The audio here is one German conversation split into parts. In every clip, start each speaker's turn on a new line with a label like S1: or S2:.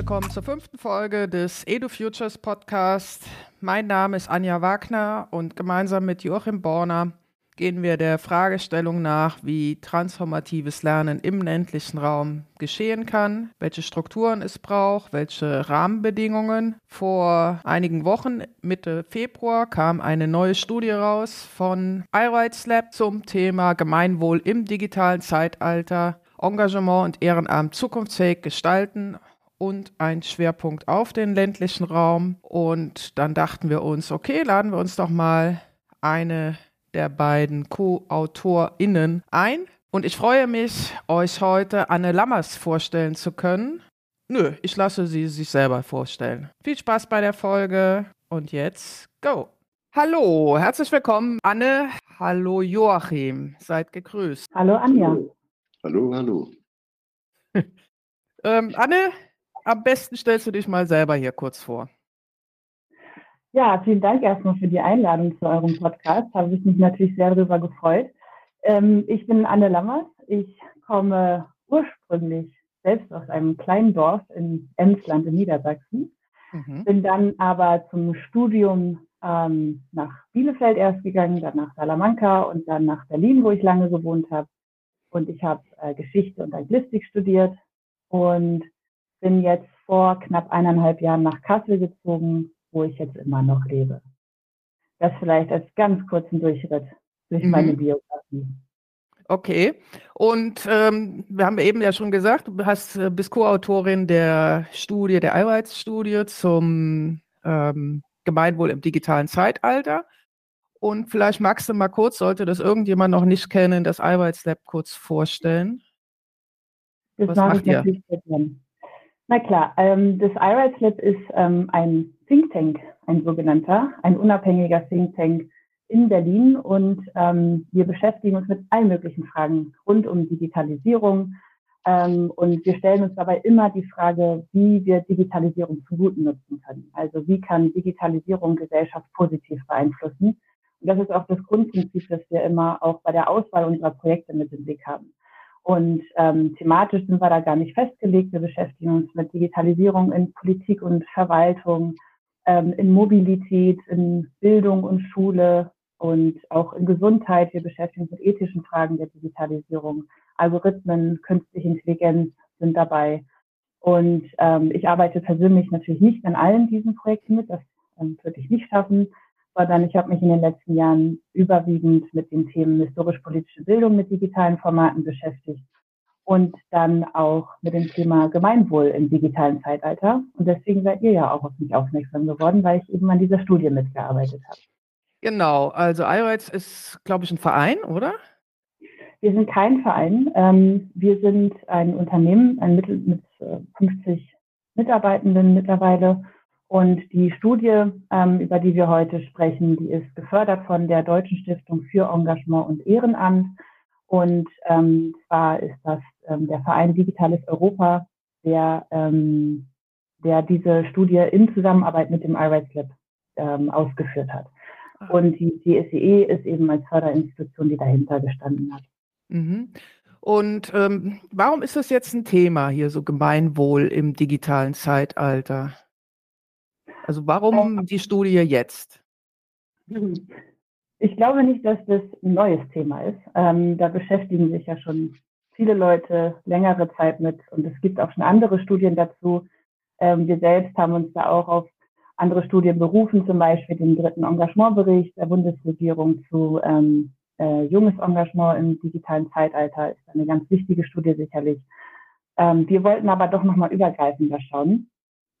S1: willkommen zur fünften Folge des Edu Futures Podcast. Mein Name ist Anja Wagner und gemeinsam mit Joachim Borner gehen wir der Fragestellung nach, wie transformatives Lernen im ländlichen Raum geschehen kann, welche Strukturen es braucht, welche Rahmenbedingungen. Vor einigen Wochen, Mitte Februar, kam eine neue Studie raus von iRights Lab zum Thema Gemeinwohl im digitalen Zeitalter, Engagement und Ehrenamt zukunftsfähig gestalten und ein Schwerpunkt auf den ländlichen Raum. Und dann dachten wir uns, okay, laden wir uns doch mal eine der beiden Co-AutorInnen ein. Und ich freue mich, euch heute Anne Lammers vorstellen zu können. Nö, ich lasse sie sich selber vorstellen. Viel Spaß bei der Folge und jetzt go! Hallo, herzlich willkommen, Anne. Hallo, Joachim. Seid gegrüßt.
S2: Hallo, Anja.
S3: Hallo, hallo.
S1: ähm, Anne, am besten stellst du dich mal selber hier kurz vor.
S2: Ja, vielen Dank erstmal für die Einladung zu eurem Podcast. Habe ich mich natürlich sehr darüber gefreut. Ähm, ich bin Anne Lammers. Ich komme ursprünglich selbst aus einem kleinen Dorf in Emsland in Niedersachsen. Mhm. Bin dann aber zum Studium ähm, nach Bielefeld erst gegangen, dann nach Salamanca und dann nach Berlin, wo ich lange gewohnt habe. Und ich habe äh, Geschichte und Anglistik studiert und bin jetzt vor knapp eineinhalb Jahren nach Kassel gezogen, wo ich jetzt immer noch lebe. Das vielleicht als ganz kurzen Durchritt durch mhm. meine Biografie.
S1: Okay. Und ähm, wir haben eben ja schon gesagt, du hast, äh, bist Co-Autorin der Studie, der Eiweißstudie zum ähm, Gemeinwohl im digitalen Zeitalter. Und vielleicht magst du mal kurz, sollte das irgendjemand noch nicht kennen, das Eiweiß-Lab kurz vorstellen.
S2: Das Was macht ihr? Na klar, ähm, das iRights Lab ist ähm, ein Think Tank, ein sogenannter, ein unabhängiger Think Tank in Berlin und ähm, wir beschäftigen uns mit allen möglichen Fragen rund um Digitalisierung ähm, und wir stellen uns dabei immer die Frage, wie wir Digitalisierung zu Guten nutzen können. Also wie kann Digitalisierung Gesellschaft positiv beeinflussen? Und das ist auch das Grundprinzip, das wir immer auch bei der Auswahl unserer Projekte mit im Blick haben. Und ähm, thematisch sind wir da gar nicht festgelegt. Wir beschäftigen uns mit Digitalisierung in Politik und Verwaltung, ähm, in Mobilität, in Bildung und Schule und auch in Gesundheit. Wir beschäftigen uns mit ethischen Fragen der Digitalisierung. Algorithmen, künstliche Intelligenz sind dabei. Und ähm, ich arbeite persönlich natürlich nicht an allen diesen Projekten mit. Das ähm, würde ich nicht schaffen sondern ich habe mich in den letzten Jahren überwiegend mit den Themen historisch-politische Bildung mit digitalen Formaten beschäftigt und dann auch mit dem Thema Gemeinwohl im digitalen Zeitalter. Und deswegen seid ihr ja auch auf mich aufmerksam geworden, weil ich eben an dieser Studie mitgearbeitet habe.
S1: Genau, also iRights ist, glaube ich, ein Verein, oder?
S2: Wir sind kein Verein. Ähm, wir sind ein Unternehmen, ein Mittel mit 50 äh, Mitarbeitenden mittlerweile und die Studie, ähm, über die wir heute sprechen, die ist gefördert von der Deutschen Stiftung für Engagement und Ehrenamt. Und ähm, zwar ist das ähm, der Verein Digitales Europa, der, ähm, der diese Studie in Zusammenarbeit mit dem iRights Lab ähm, ausgeführt hat. Ah. Und die, die SEE ist eben als Förderinstitution, die dahinter gestanden hat.
S1: Mhm. Und ähm, warum ist das jetzt ein Thema hier, so Gemeinwohl im digitalen Zeitalter? Also warum die Studie jetzt?
S2: Ich glaube nicht, dass das ein neues Thema ist. Ähm, da beschäftigen sich ja schon viele Leute längere Zeit mit und es gibt auch schon andere Studien dazu. Ähm, wir selbst haben uns da auch auf andere Studien berufen, zum Beispiel den dritten Engagementbericht der Bundesregierung zu ähm, äh, junges Engagement im digitalen Zeitalter. Ist eine ganz wichtige Studie sicherlich. Ähm, wir wollten aber doch nochmal übergreifender schauen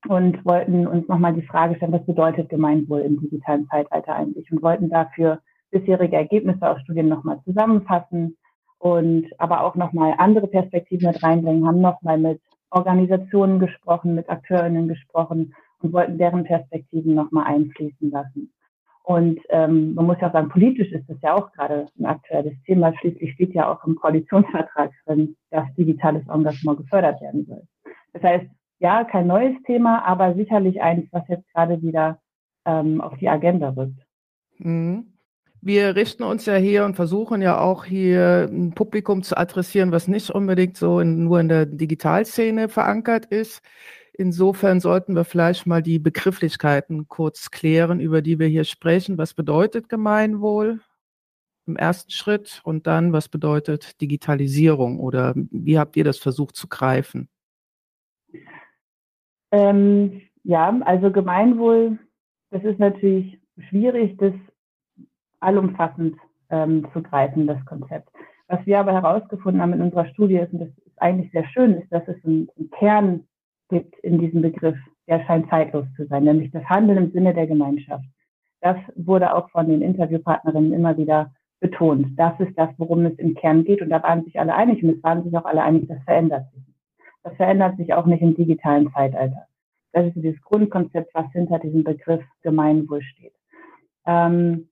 S2: und wollten uns nochmal die Frage stellen, was bedeutet Gemeinwohl im digitalen Zeitalter eigentlich und wollten dafür bisherige Ergebnisse aus Studien nochmal zusammenfassen und aber auch nochmal andere Perspektiven mit reinbringen, haben nochmal mit Organisationen gesprochen, mit AkteurInnen gesprochen und wollten deren Perspektiven nochmal einfließen lassen. Und ähm, man muss ja auch sagen, politisch ist das ja auch gerade ein aktuelles Thema. Schließlich steht ja auch im Koalitionsvertrag drin, dass digitales Engagement gefördert werden soll. Das heißt, ja, kein neues Thema, aber sicherlich eins, was jetzt gerade wieder ähm, auf die Agenda rückt.
S1: Mhm. Wir richten uns ja hier und versuchen ja auch hier ein Publikum zu adressieren, was nicht unbedingt so in, nur in der Digitalszene verankert ist. Insofern sollten wir vielleicht mal die Begrifflichkeiten kurz klären, über die wir hier sprechen. Was bedeutet Gemeinwohl im ersten Schritt und dann, was bedeutet Digitalisierung oder wie habt ihr das versucht zu greifen?
S2: Ähm, ja, also Gemeinwohl, das ist natürlich schwierig, das allumfassend ähm, zu greifen, das Konzept. Was wir aber herausgefunden haben in unserer Studie ist, und das ist eigentlich sehr schön, ist, dass es einen, einen Kern gibt in diesem Begriff, der scheint zeitlos zu sein, nämlich das Handeln im Sinne der Gemeinschaft. Das wurde auch von den Interviewpartnerinnen immer wieder betont. Das ist das, worum es im Kern geht. Und da waren sich alle einig. Und es waren sich auch alle einig, das verändert sich. Das verändert sich auch nicht im digitalen Zeitalter. Das ist dieses Grundkonzept, was hinter diesem Begriff Gemeinwohl steht. Ähm,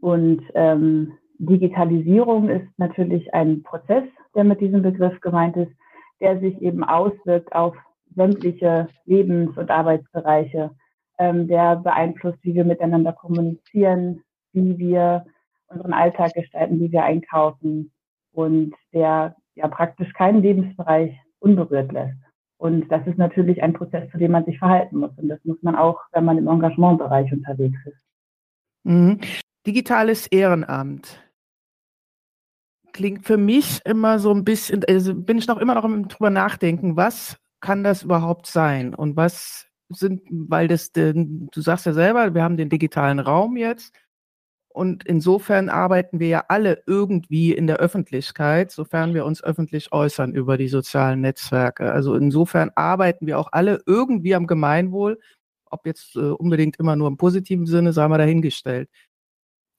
S2: und ähm, Digitalisierung ist natürlich ein Prozess, der mit diesem Begriff gemeint ist, der sich eben auswirkt auf sämtliche Lebens- und Arbeitsbereiche. Ähm, der beeinflusst, wie wir miteinander kommunizieren, wie wir unseren Alltag gestalten, wie wir einkaufen und der ja praktisch keinen Lebensbereich unberührt lässt. Und das ist natürlich ein Prozess, zu dem man sich verhalten muss. Und das muss man auch, wenn man im Engagementbereich unterwegs ist.
S1: Mhm. Digitales Ehrenamt klingt für mich immer so ein bisschen, also bin ich noch immer noch im drüber nachdenken, was kann das überhaupt sein und was sind, weil das, du sagst ja selber, wir haben den digitalen Raum jetzt und insofern arbeiten wir ja alle irgendwie in der Öffentlichkeit, sofern wir uns öffentlich äußern über die sozialen Netzwerke. Also insofern arbeiten wir auch alle irgendwie am Gemeinwohl, ob jetzt äh, unbedingt immer nur im positiven Sinne, sagen wir dahingestellt.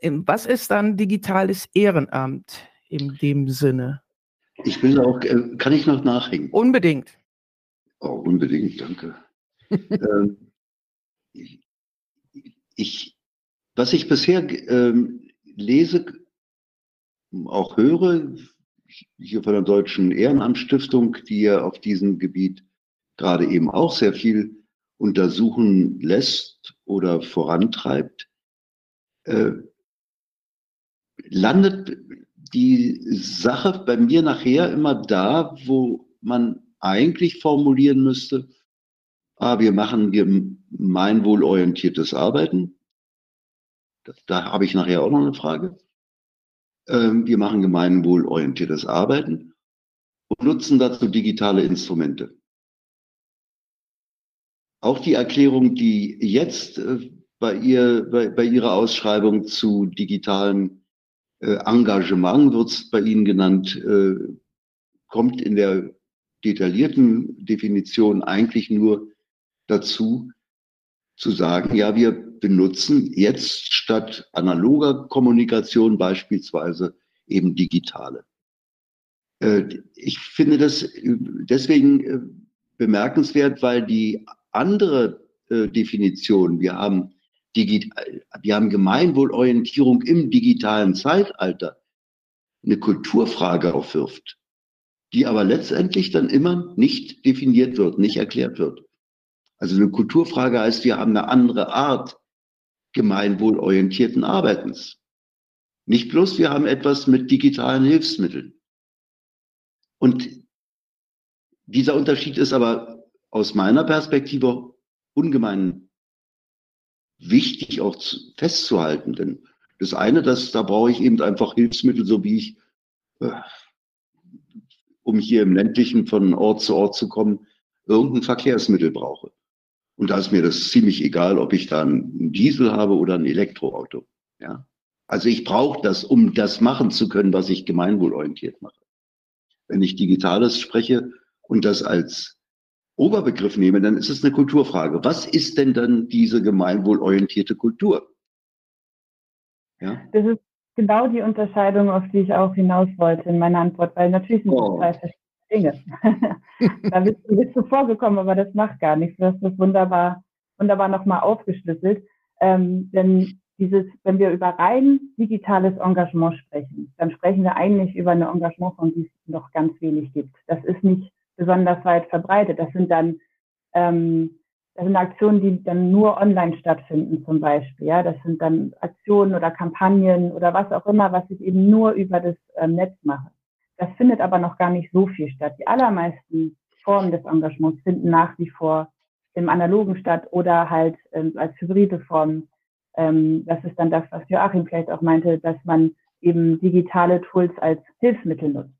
S1: Was ist dann digitales Ehrenamt in dem Sinne?
S3: Ich will auch, äh, kann ich noch nachhängen?
S1: Unbedingt.
S3: Oh, unbedingt, danke. ähm, ich, was ich bisher ähm, lese, auch höre, hier von der Deutschen Ehrenamtsstiftung, die ja auf diesem Gebiet gerade eben auch sehr viel untersuchen lässt oder vorantreibt, äh, landet die Sache bei mir nachher immer da, wo man eigentlich formulieren müsste, ah, wir machen gemeinwohlorientiertes Arbeiten. Da, da habe ich nachher auch noch eine Frage. Ähm, wir machen gemeinwohlorientiertes Arbeiten und nutzen dazu digitale Instrumente. Auch die Erklärung, die jetzt äh, bei, ihr, bei, bei Ihrer Ausschreibung zu digitalen äh, Engagement wird bei Ihnen genannt, äh, kommt in der detaillierten Definition eigentlich nur dazu, zu sagen, ja, wir benutzen jetzt statt analoger Kommunikation beispielsweise eben digitale. Äh, ich finde das deswegen bemerkenswert, weil die andere Definition, wir haben wir haben Gemeinwohlorientierung im digitalen Zeitalter, eine Kulturfrage aufwirft, die aber letztendlich dann immer nicht definiert wird, nicht erklärt wird. Also eine Kulturfrage heißt, wir haben eine andere Art gemeinwohlorientierten Arbeitens. Nicht bloß, wir haben etwas mit digitalen Hilfsmitteln. Und dieser Unterschied ist aber aus meiner Perspektive ungemein wichtig auch zu, festzuhalten. Denn das eine, das, da brauche ich eben einfach Hilfsmittel, so wie ich, äh, um hier im ländlichen von Ort zu Ort zu kommen, irgendein Verkehrsmittel brauche. Und da ist mir das ziemlich egal, ob ich da einen Diesel habe oder ein Elektroauto. Ja. Also ich brauche das, um das machen zu können, was ich gemeinwohlorientiert mache. Wenn ich Digitales spreche und das als Oberbegriff nehme, dann ist es eine Kulturfrage. Was ist denn dann diese gemeinwohlorientierte Kultur?
S2: Ja? Das ist genau die Unterscheidung, auf die ich auch hinaus wollte in meiner Antwort, weil natürlich sind oh. das zwei verschiedene Dinge. da bist du, bist du vorgekommen, aber das macht gar nichts. Du hast das wunderbar, wunderbar nochmal aufgeschlüsselt. Ähm, denn dieses, wenn wir über rein digitales Engagement sprechen, dann sprechen wir eigentlich über eine Engagement, von die es noch ganz wenig gibt. Das ist nicht besonders weit verbreitet. Das sind dann ähm, das sind Aktionen, die dann nur online stattfinden zum Beispiel. Ja, das sind dann Aktionen oder Kampagnen oder was auch immer, was ich eben nur über das ähm, Netz mache. Das findet aber noch gar nicht so viel statt. Die allermeisten Formen des Engagements finden nach wie vor im Analogen statt oder halt ähm, als hybride Form. Ähm, das ist dann das, was Joachim vielleicht auch meinte, dass man eben digitale Tools als Hilfsmittel nutzt,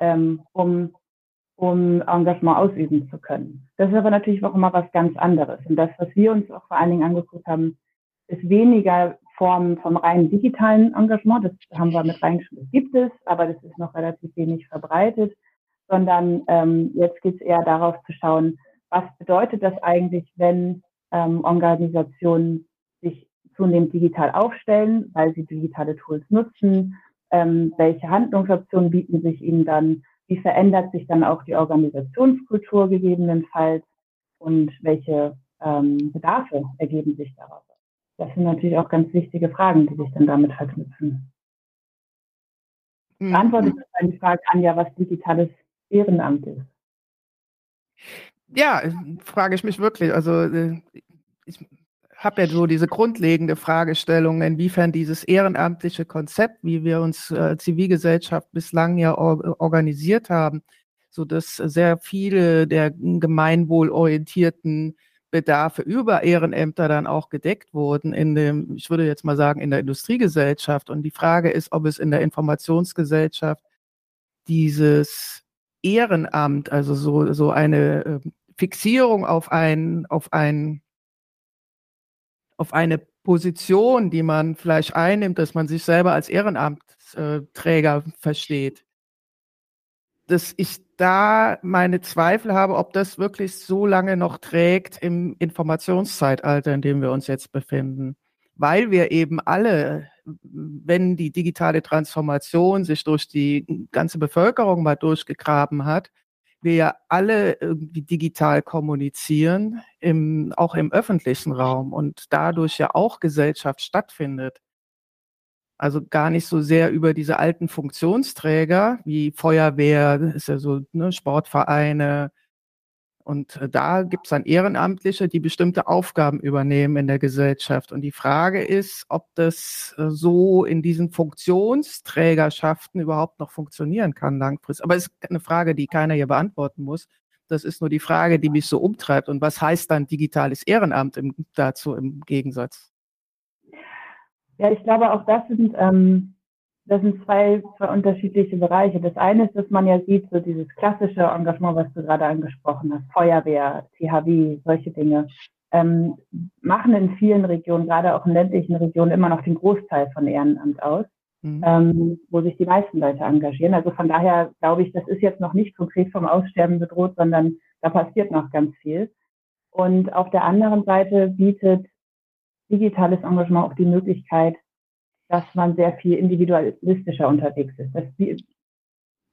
S2: ähm, um um Engagement ausüben zu können. Das ist aber natürlich auch immer was ganz anderes. Und das, was wir uns auch vor allen Dingen angeguckt haben, ist weniger Formen vom rein digitalen Engagement. Das haben wir mit reingeschrieben, gibt es, aber das ist noch relativ wenig verbreitet, sondern ähm, jetzt geht es eher darauf zu schauen, was bedeutet das eigentlich, wenn ähm, Organisationen sich zunehmend digital aufstellen, weil sie digitale Tools nutzen, ähm, welche Handlungsoptionen bieten sich ihnen dann wie verändert sich dann auch die Organisationskultur gegebenenfalls und welche ähm, Bedarfe ergeben sich daraus? Das sind natürlich auch ganz wichtige Fragen, die sich dann damit verknüpfen. Mhm. Beantwortet das die Frage, Anja, was digitales Ehrenamt ist?
S1: Ja, frage ich mich wirklich. Also äh, ich habe ja so diese grundlegende Fragestellung, inwiefern dieses ehrenamtliche Konzept, wie wir uns äh, Zivilgesellschaft bislang ja or organisiert haben, so dass sehr viele der gemeinwohlorientierten Bedarfe über Ehrenämter dann auch gedeckt wurden in dem, ich würde jetzt mal sagen, in der Industriegesellschaft. Und die Frage ist, ob es in der Informationsgesellschaft dieses Ehrenamt, also so, so eine äh, Fixierung auf ein, auf ein auf eine Position, die man vielleicht einnimmt, dass man sich selber als Ehrenamtsträger versteht, dass ich da meine Zweifel habe, ob das wirklich so lange noch trägt im Informationszeitalter, in dem wir uns jetzt befinden. Weil wir eben alle, wenn die digitale Transformation sich durch die ganze Bevölkerung mal durchgegraben hat, wir ja alle irgendwie digital kommunizieren, im, auch im öffentlichen Raum und dadurch ja auch Gesellschaft stattfindet. Also gar nicht so sehr über diese alten Funktionsträger wie Feuerwehr, ist ja so ne, Sportvereine, und äh, da gibt es dann Ehrenamtliche, die bestimmte Aufgaben übernehmen in der Gesellschaft. Und die Frage ist, ob das äh, so in diesen Funktionsträgerschaften überhaupt noch funktionieren kann langfristig. Aber es ist eine Frage, die keiner hier beantworten muss. Das ist nur die Frage, die mich so umtreibt. Und was heißt dann digitales Ehrenamt im, dazu im Gegensatz?
S2: Ja, ich glaube, auch das sind ähm, das sind zwei, zwei unterschiedliche Bereiche. Das eine ist, dass man ja sieht, so dieses klassische Engagement, was du gerade angesprochen hast, Feuerwehr, THW, solche Dinge, ähm, machen in vielen Regionen, gerade auch in ländlichen Regionen, immer noch den Großteil von Ehrenamt aus, mhm. ähm, wo sich die meisten Leute engagieren. Also von daher glaube ich, das ist jetzt noch nicht konkret vom Aussterben bedroht, sondern da passiert noch ganz viel. Und auf der anderen Seite bietet digitales Engagement auch die Möglichkeit, dass man sehr viel individualistischer unterwegs ist. Das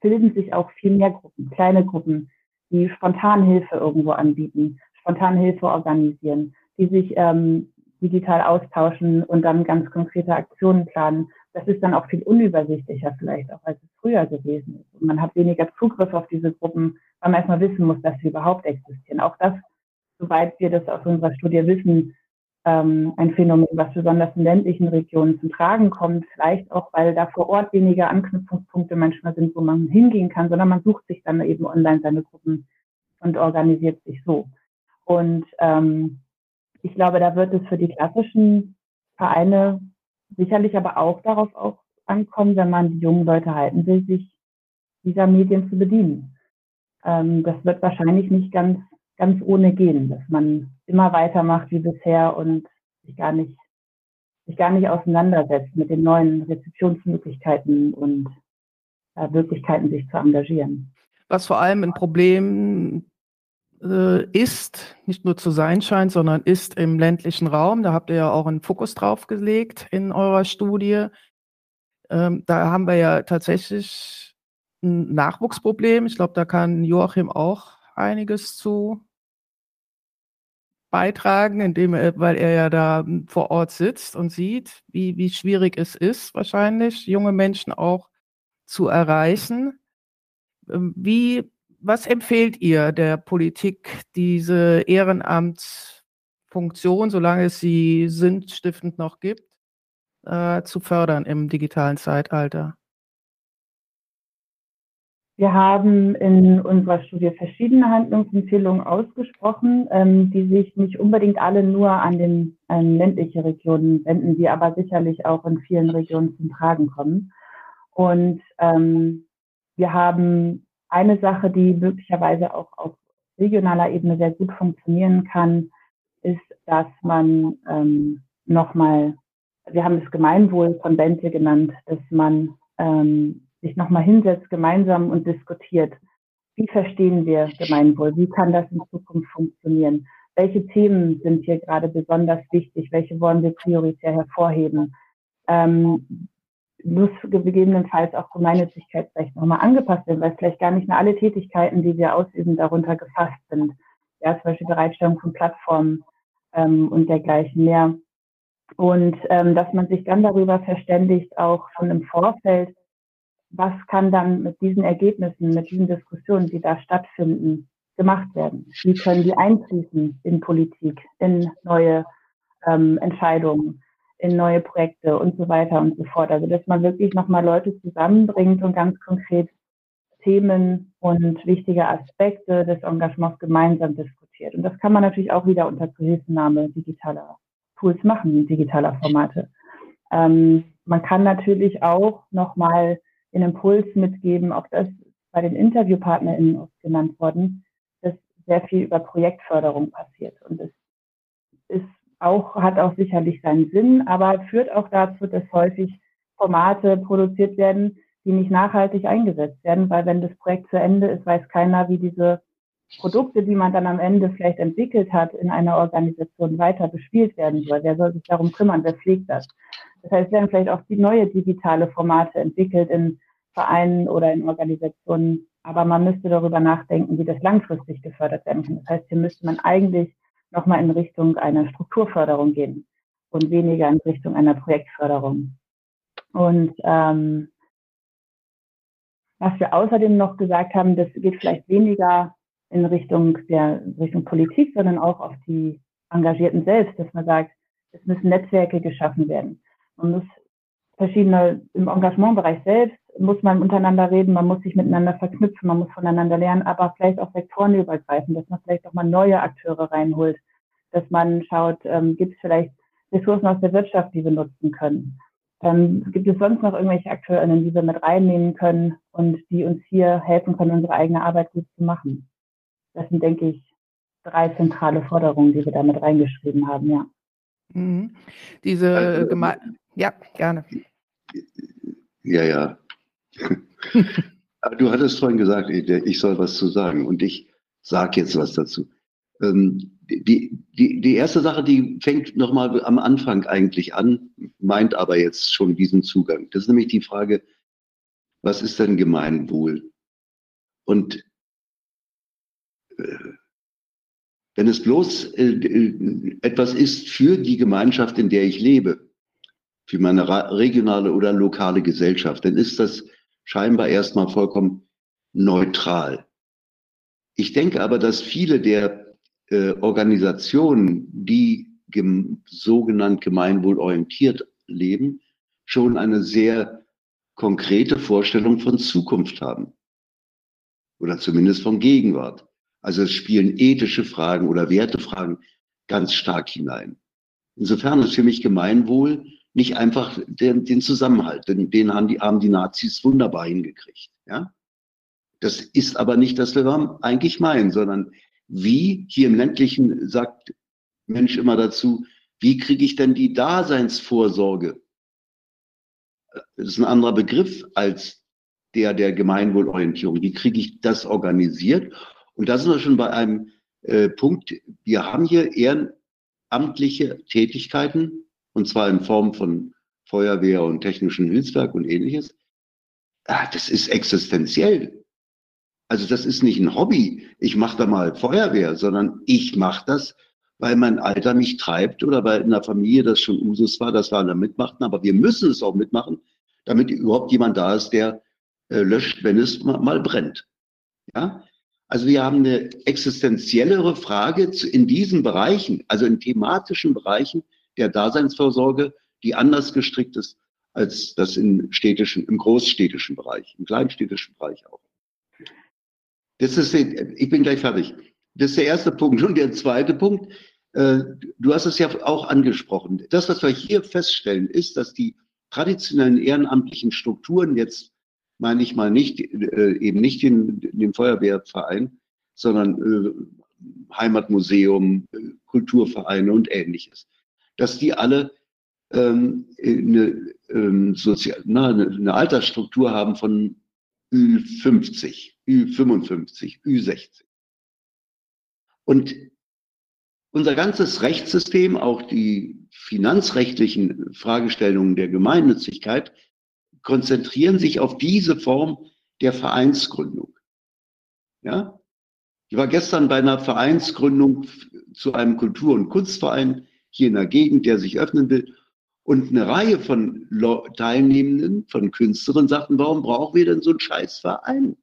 S2: bilden sich auch viel mehr Gruppen, kleine Gruppen, die spontan Hilfe irgendwo anbieten, spontan Hilfe organisieren, die sich ähm, digital austauschen und dann ganz konkrete Aktionen planen. Das ist dann auch viel unübersichtlicher vielleicht auch, als es früher gewesen ist. Und man hat weniger Zugriff auf diese Gruppen, weil man erstmal wissen muss, dass sie überhaupt existieren. Auch das, soweit wir das aus unserer Studie wissen, ähm, ein Phänomen, was besonders in ländlichen Regionen zum Tragen kommt. Vielleicht auch, weil da vor Ort weniger Anknüpfungspunkte manchmal sind, wo man hingehen kann, sondern man sucht sich dann eben online seine Gruppen und organisiert sich so. Und ähm, ich glaube, da wird es für die klassischen Vereine sicherlich aber auch darauf auch ankommen, wenn man die jungen Leute halten will, sich dieser Medien zu bedienen. Ähm, das wird wahrscheinlich nicht ganz ganz ohne gehen, dass man immer weitermacht wie bisher und sich gar nicht, sich gar nicht auseinandersetzt mit den neuen Rezeptionsmöglichkeiten und äh, Möglichkeiten, sich zu engagieren.
S1: Was vor allem ein Problem äh, ist, nicht nur zu sein scheint, sondern ist im ländlichen Raum. Da habt ihr ja auch einen Fokus drauf gelegt in eurer Studie. Ähm, da haben wir ja tatsächlich ein Nachwuchsproblem. Ich glaube, da kann Joachim auch einiges zu beitragen, indem er, weil er ja da hm, vor Ort sitzt und sieht, wie, wie schwierig es ist, wahrscheinlich junge Menschen auch zu erreichen. Ähm, wie, was empfehlt ihr der Politik, diese Ehrenamts, Funktion, solange es sie sinnstiftend noch gibt, äh, zu fördern im digitalen Zeitalter?
S2: Wir haben in unserer Studie verschiedene Handlungsempfehlungen ausgesprochen, ähm, die sich nicht unbedingt alle nur an den an ländliche Regionen wenden, die aber sicherlich auch in vielen Regionen zum Tragen kommen. Und ähm, wir haben eine Sache, die möglicherweise auch auf regionaler Ebene sehr gut funktionieren kann, ist, dass man ähm, nochmal, wir haben es Gemeinwohl von Bente genannt, dass man ähm, sich nochmal hinsetzt gemeinsam und diskutiert. Wie verstehen wir Gemeinwohl? Wie kann das in Zukunft funktionieren? Welche Themen sind hier gerade besonders wichtig? Welche wollen wir prioritär hervorheben? Ähm, muss gegebenenfalls auch Gemeinnützigkeitsrecht nochmal angepasst werden, weil vielleicht gar nicht mehr alle Tätigkeiten, die wir ausüben, darunter gefasst sind. Ja, zum Beispiel Bereitstellung von Plattformen ähm, und dergleichen mehr. Und ähm, dass man sich dann darüber verständigt, auch schon im Vorfeld, was kann dann mit diesen Ergebnissen, mit diesen Diskussionen, die da stattfinden, gemacht werden? Wie können die einfließen in Politik, in neue ähm, Entscheidungen, in neue Projekte und so weiter und so fort? Also dass man wirklich nochmal Leute zusammenbringt und ganz konkret Themen und wichtige Aspekte des Engagements gemeinsam diskutiert. Und das kann man natürlich auch wieder unter Zuhilfenahme digitaler Tools machen, digitaler Formate. Ähm, man kann natürlich auch nochmal den Impuls mitgeben, auch das bei den InterviewpartnerInnen oft genannt worden, dass sehr viel über Projektförderung passiert. Und es ist auch, hat auch sicherlich seinen Sinn, aber führt auch dazu, dass häufig Formate produziert werden, die nicht nachhaltig eingesetzt werden, weil wenn das Projekt zu Ende ist, weiß keiner, wie diese Produkte, die man dann am Ende vielleicht entwickelt hat, in einer Organisation weiter bespielt werden soll. Wer soll sich darum kümmern? Wer pflegt das? Das heißt, werden vielleicht auch die neue digitale Formate entwickelt in Vereinen oder in Organisationen. Aber man müsste darüber nachdenken, wie das langfristig gefördert werden kann. Das heißt, hier müsste man eigentlich nochmal in Richtung einer Strukturförderung gehen und weniger in Richtung einer Projektförderung. Und ähm, was wir außerdem noch gesagt haben, das geht vielleicht weniger in Richtung der Richtung Politik, sondern auch auf die Engagierten selbst, dass man sagt, es müssen Netzwerke geschaffen werden. Man muss verschiedene im Engagementbereich selbst muss man untereinander reden, man muss sich miteinander verknüpfen, man muss voneinander lernen, aber vielleicht auch sektorenübergreifend, dass man vielleicht auch mal neue Akteure reinholt, dass man schaut, ähm, gibt es vielleicht Ressourcen aus der Wirtschaft, die wir nutzen können. Ähm, gibt es sonst noch irgendwelche AkteurInnen, die wir mit reinnehmen können und die uns hier helfen können, unsere eigene Arbeit gut zu machen? Das sind, denke ich, drei zentrale Forderungen, die wir da mit reingeschrieben haben, ja.
S1: Mhm. Diese also, Geme ja, gerne.
S3: Ja, ja. du hattest vorhin gesagt, ich soll was zu sagen und ich sage jetzt was dazu. Ähm, die, die, die erste Sache, die fängt nochmal am Anfang eigentlich an, meint aber jetzt schon diesen Zugang. Das ist nämlich die Frage, was ist denn Gemeinwohl? Und äh, wenn es bloß äh, äh, etwas ist für die Gemeinschaft, in der ich lebe, für meine regionale oder lokale Gesellschaft, dann ist das scheinbar erstmal vollkommen neutral. Ich denke aber, dass viele der äh, Organisationen, die gem sogenannt gemeinwohlorientiert leben, schon eine sehr konkrete Vorstellung von Zukunft haben. Oder zumindest von Gegenwart. Also es spielen ethische Fragen oder Wertefragen ganz stark hinein. Insofern ist für mich Gemeinwohl nicht einfach den, den Zusammenhalt, denn den haben die, haben die Nazis wunderbar hingekriegt. Ja? Das ist aber nicht das, was wir eigentlich meinen, sondern wie hier im ländlichen sagt Mensch immer dazu, wie kriege ich denn die Daseinsvorsorge? Das ist ein anderer Begriff als der der Gemeinwohlorientierung. Wie kriege ich das organisiert? Und da sind wir schon bei einem äh, Punkt. Wir haben hier ehrenamtliche Tätigkeiten, und zwar in Form von Feuerwehr und technischen Hilfswerk und ähnliches. Ah, das ist existenziell. Also das ist nicht ein Hobby. Ich mache da mal Feuerwehr, sondern ich mache das, weil mein Alter mich treibt oder weil in der Familie das schon Usus war, dass wir da mitmachten. Aber wir müssen es auch mitmachen, damit überhaupt jemand da ist, der äh, löscht, wenn es mal, mal brennt. Ja, Also wir haben eine existenziellere Frage in diesen Bereichen, also in thematischen Bereichen der Daseinsvorsorge, die anders gestrickt ist als das im städtischen, im großstädtischen Bereich, im kleinstädtischen Bereich auch. Das ist, ich bin gleich fertig. Das ist der erste Punkt. Und der zweite Punkt, äh, du hast es ja auch angesprochen. Das, was wir hier feststellen, ist, dass die traditionellen ehrenamtlichen Strukturen jetzt meine ich mal nicht, äh, eben nicht den, den Feuerwehrverein, sondern äh, Heimatmuseum, Kulturvereine und ähnliches, dass die alle ähm, eine, ähm, Sozial na, eine, eine Altersstruktur haben von Ü50, Ü55, Ü60. Und unser ganzes Rechtssystem, auch die finanzrechtlichen Fragestellungen der Gemeinnützigkeit, konzentrieren sich auf diese Form der Vereinsgründung. Ja? Ich war gestern bei einer Vereinsgründung zu einem Kultur- und Kunstverein hier in der Gegend, der sich öffnen will. Und eine Reihe von Teilnehmenden, von Künstlern sagten, warum brauchen wir denn so einen Scheißverein?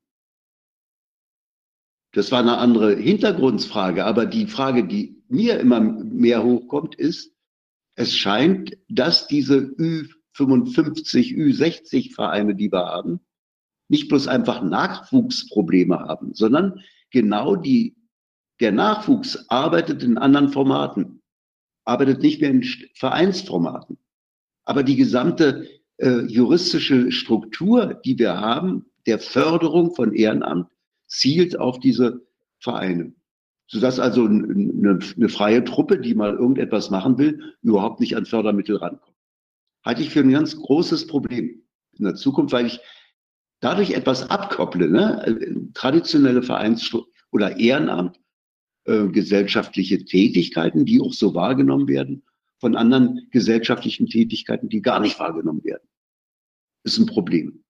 S3: Das war eine andere Hintergrundfrage, aber die Frage, die mir immer mehr hochkommt, ist, es scheint, dass diese Ü 55, Ü60 Vereine, die wir haben, nicht bloß einfach Nachwuchsprobleme haben, sondern genau die, der Nachwuchs arbeitet in anderen Formaten, arbeitet nicht mehr in Vereinsformaten. Aber die gesamte äh, juristische Struktur, die wir haben, der Förderung von Ehrenamt, zielt auf diese Vereine. Sodass also eine, eine freie Truppe, die mal irgendetwas machen will, überhaupt nicht an Fördermittel rankommt halte ich für ein ganz großes Problem in der Zukunft, weil ich dadurch etwas abkopple, ne? traditionelle Vereins- oder Ehrenamt, äh, gesellschaftliche Tätigkeiten, die auch so wahrgenommen werden, von anderen gesellschaftlichen Tätigkeiten, die gar nicht wahrgenommen werden. Ist ein Problem.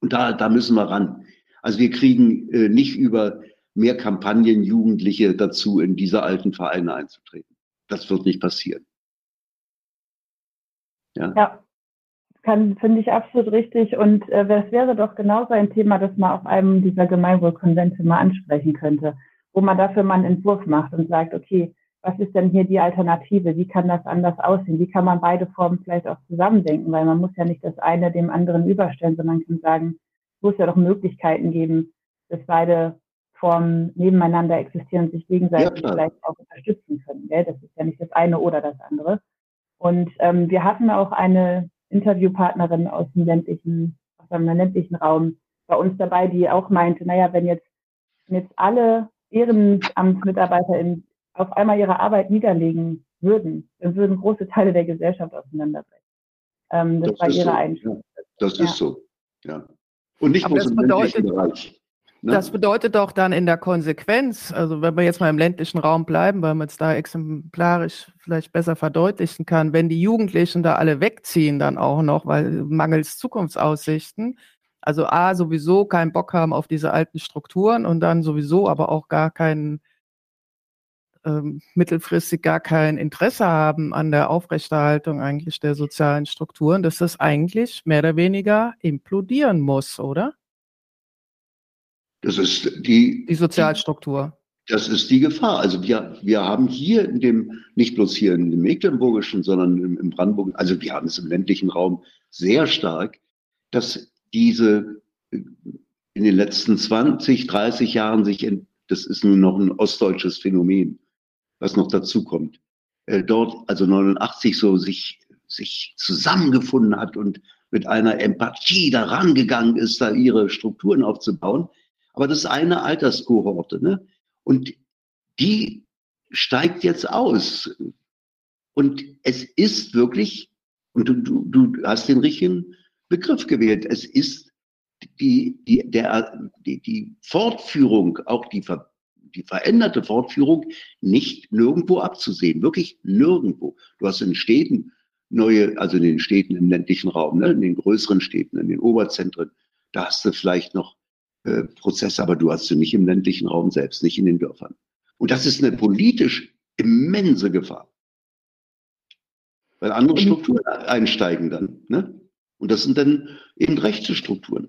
S3: Und da, da müssen wir ran. Also wir kriegen äh, nicht über mehr Kampagnen Jugendliche dazu, in diese alten Vereine einzutreten. Das wird nicht passieren.
S2: Ja, ja kann, finde ich absolut richtig. Und äh, das wäre doch genauso ein Thema, das man auf einem dieser Gemeinwohlkonvente mal ansprechen könnte, wo man dafür mal einen Entwurf macht und sagt, okay, was ist denn hier die Alternative? Wie kann das anders aussehen? Wie kann man beide Formen vielleicht auch zusammendenken? Weil man muss ja nicht das eine dem anderen überstellen, sondern kann sagen, es muss ja doch Möglichkeiten geben, dass beide Formen nebeneinander existieren und sich gegenseitig ja, vielleicht auch unterstützen können. Gell? Das ist ja nicht das eine oder das andere. Und ähm, wir hatten auch eine Interviewpartnerin aus dem ländlichen, aus einem ländlichen Raum bei uns dabei, die auch meinte, naja, wenn jetzt, wenn jetzt alle EhrenamtsmitarbeiterInnen auf einmal ihre Arbeit niederlegen würden, dann würden große Teile der Gesellschaft auseinanderbrechen. Ähm, das, das war ihre
S3: so.
S2: Einschätzung.
S3: Ja, das ja. ist so, ja. Und nicht
S1: Aber
S3: bloß im ländlichen Bereich.
S1: Ne? Das bedeutet doch dann in der Konsequenz, also wenn wir jetzt mal im ländlichen Raum bleiben, weil man es da exemplarisch vielleicht besser verdeutlichen kann, wenn die Jugendlichen da alle wegziehen dann auch noch, weil mangels Zukunftsaussichten, also A, sowieso keinen Bock haben auf diese alten Strukturen und dann sowieso aber auch gar keinen, ähm, mittelfristig gar kein Interesse haben an der Aufrechterhaltung eigentlich der sozialen Strukturen, dass das eigentlich mehr oder weniger implodieren muss, oder?
S3: Das ist die,
S1: die Sozialstruktur.
S3: Das ist die Gefahr. Also wir, wir haben hier in dem, nicht bloß hier in dem Mecklenburgischen, sondern im, im Brandenburg, also wir haben es im ländlichen Raum sehr stark, dass diese in den letzten 20, 30 Jahren sich, in, das ist nun noch ein ostdeutsches Phänomen, was noch dazu kommt, äh, dort also 89 so sich, sich zusammengefunden hat und mit einer Empathie daran gegangen ist, da ihre Strukturen aufzubauen. Aber das ist eine Alterskohorte, ne? Und die steigt jetzt aus. Und es ist wirklich, und du, du, du hast den richtigen Begriff gewählt, es ist die, die, der, die, die Fortführung, auch die, ver, die veränderte Fortführung, nicht nirgendwo abzusehen. Wirklich nirgendwo. Du hast in Städten neue, also in den Städten im ländlichen Raum, ne, in den größeren Städten, in den Oberzentren, da hast du vielleicht noch äh, Prozess, aber du hast sie nicht im ländlichen Raum selbst, nicht in den Dörfern. Und das ist eine politisch immense Gefahr. Weil andere. Strukturen einsteigen dann. Ne? Und das sind dann eben rechte Strukturen.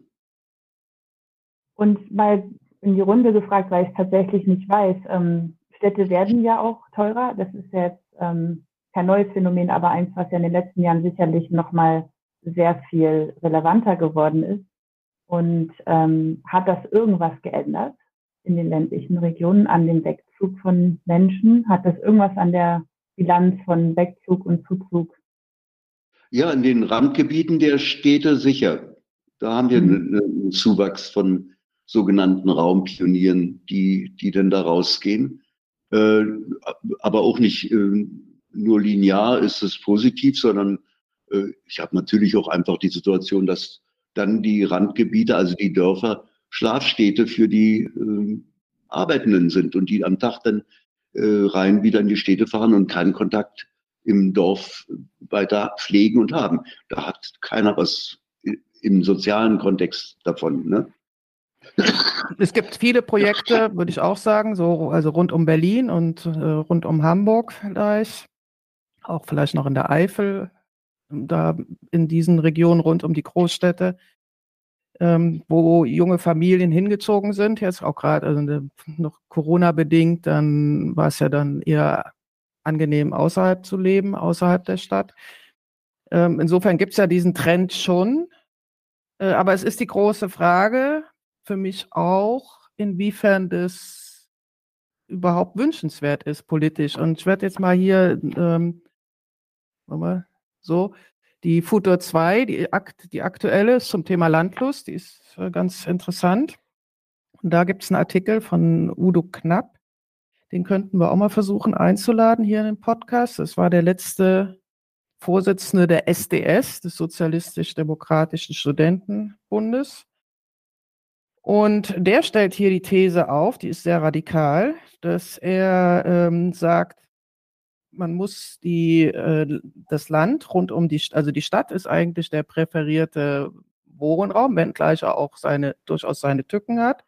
S2: Und weil in die Runde gefragt, weil ich es tatsächlich nicht weiß. Ähm, Städte werden ja auch teurer. Das ist jetzt ähm, kein neues Phänomen, aber eins, was ja in den letzten Jahren sicherlich nochmal sehr viel relevanter geworden ist. Und ähm, hat das irgendwas geändert in den ländlichen Regionen an dem Wegzug von Menschen? Hat das irgendwas an der Bilanz von Wegzug und Zuzug?
S3: Ja, in den Randgebieten der Städte sicher. Da haben wir mhm. einen Zuwachs von sogenannten Raumpionieren, die, die dann da rausgehen. Äh, aber auch nicht äh, nur linear ist es positiv, sondern äh, ich habe natürlich auch einfach die Situation, dass dann die Randgebiete, also die Dörfer, Schlafstädte für die äh, Arbeitenden sind und die am Tag dann äh, rein wieder in die Städte fahren und keinen Kontakt im Dorf weiter pflegen und haben. Da hat keiner was im sozialen Kontext davon. Ne?
S1: Es gibt viele Projekte, würde ich auch sagen, so also rund um Berlin und äh, rund um Hamburg vielleicht, auch vielleicht noch in der Eifel, da in diesen Regionen rund um die Großstädte, ähm, wo junge Familien hingezogen sind, jetzt auch gerade also ne, noch Corona bedingt, dann war es ja dann eher angenehm außerhalb zu leben, außerhalb der Stadt. Ähm, insofern gibt es ja diesen Trend schon. Äh, aber es ist die große Frage, für mich auch, inwiefern das überhaupt wünschenswert ist politisch. Und ich werde jetzt mal hier ähm, so die Futur 2, die, akt, die aktuelle ist zum Thema Landlust, die ist äh, ganz interessant. Und da gibt es einen Artikel von Udo Knapp, den könnten wir auch mal versuchen einzuladen hier in den Podcast. Das war der letzte Vorsitzende der SDS, des Sozialistisch-Demokratischen Studentenbundes. Und der stellt hier die These auf, die ist sehr radikal, dass er ähm, sagt, man muss die, äh, das Land rund um die, also die Stadt ist eigentlich der präferierte Wohnraum, wenngleich er auch seine, durchaus seine Tücken hat.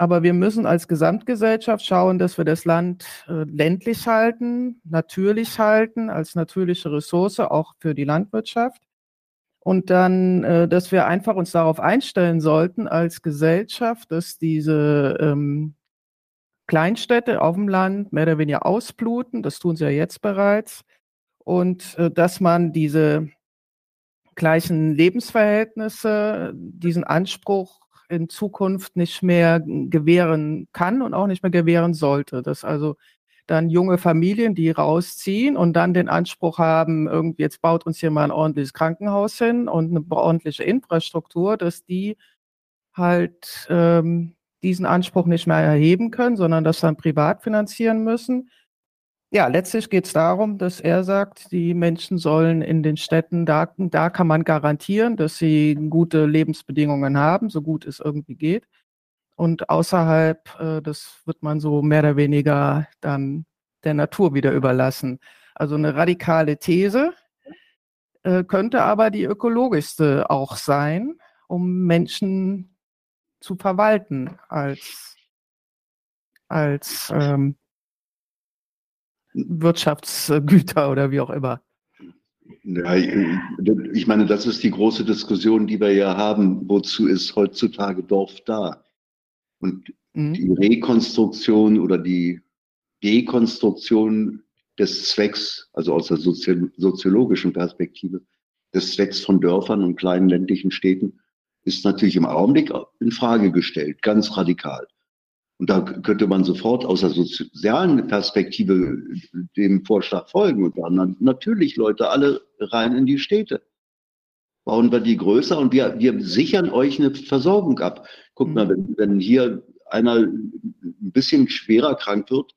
S1: Aber wir müssen als Gesamtgesellschaft schauen, dass wir das Land äh, ländlich halten, natürlich halten, als natürliche Ressource, auch für die Landwirtschaft. Und dann, äh, dass wir einfach uns darauf einstellen sollten als Gesellschaft, dass diese ähm, Kleinstädte auf dem Land mehr oder weniger ausbluten. Das tun sie ja jetzt bereits. Und äh, dass man diese gleichen Lebensverhältnisse, diesen Anspruch in Zukunft nicht mehr gewähren kann und auch nicht mehr gewähren sollte. Dass also dann junge Familien, die rausziehen und dann den Anspruch haben, irgendwie jetzt baut uns hier mal ein ordentliches Krankenhaus hin und eine ordentliche Infrastruktur, dass die halt ähm, diesen Anspruch nicht mehr erheben können, sondern das dann privat finanzieren müssen. Ja, letztlich geht es darum, dass er sagt, die Menschen sollen in den Städten, da, da kann man garantieren, dass sie gute Lebensbedingungen haben, so gut es irgendwie geht. Und außerhalb, äh, das wird man so mehr oder weniger dann der Natur wieder überlassen. Also eine radikale These äh, könnte aber die ökologischste auch sein, um Menschen zu verwalten als, als ähm, Wirtschaftsgüter oder wie auch immer.
S3: Ja, ich meine, das ist die große Diskussion, die wir ja haben. Wozu ist heutzutage Dorf da? Und mhm. die Rekonstruktion oder die Dekonstruktion des Zwecks, also aus der Sozi soziologischen Perspektive, des Zwecks von Dörfern und kleinen ländlichen Städten, ist natürlich im Augenblick in Frage gestellt, ganz radikal. Und da könnte man sofort aus der sozialen Perspektive dem Vorschlag folgen und dann natürlich Leute alle rein in die Städte. Bauen wir die größer und wir, wir sichern euch eine Versorgung ab. Guck mal, mhm. wenn, wenn hier einer ein bisschen schwerer krank wird,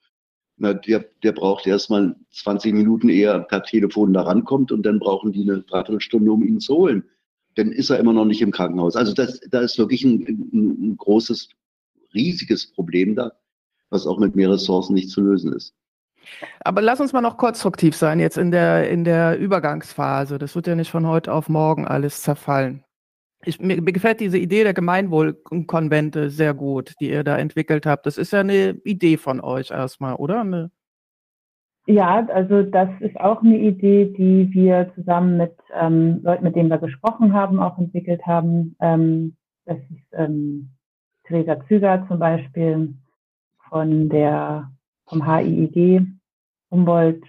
S3: na, der, der braucht erstmal 20 Minuten eher per Telefon da rankommt und dann brauchen die eine Dreiviertelstunde, um ihn zu holen. Dann ist er immer noch nicht im Krankenhaus. Also das, da ist wirklich ein, ein, ein großes, riesiges Problem da, was auch mit mehr Ressourcen nicht zu lösen ist.
S1: Aber lass uns mal noch konstruktiv sein jetzt in der, in der Übergangsphase. Das wird ja nicht von heute auf morgen alles zerfallen. Ich, mir, mir gefällt diese Idee der Gemeinwohlkonvente sehr gut, die ihr da entwickelt habt. Das ist ja eine Idee von euch erstmal, oder? Eine
S2: ja, also das ist auch eine Idee, die wir zusammen mit ähm, Leuten, mit denen wir gesprochen haben, auch entwickelt haben. Ähm, das ist ähm, Theresa Züger zum Beispiel von der, vom HIIG, Humboldt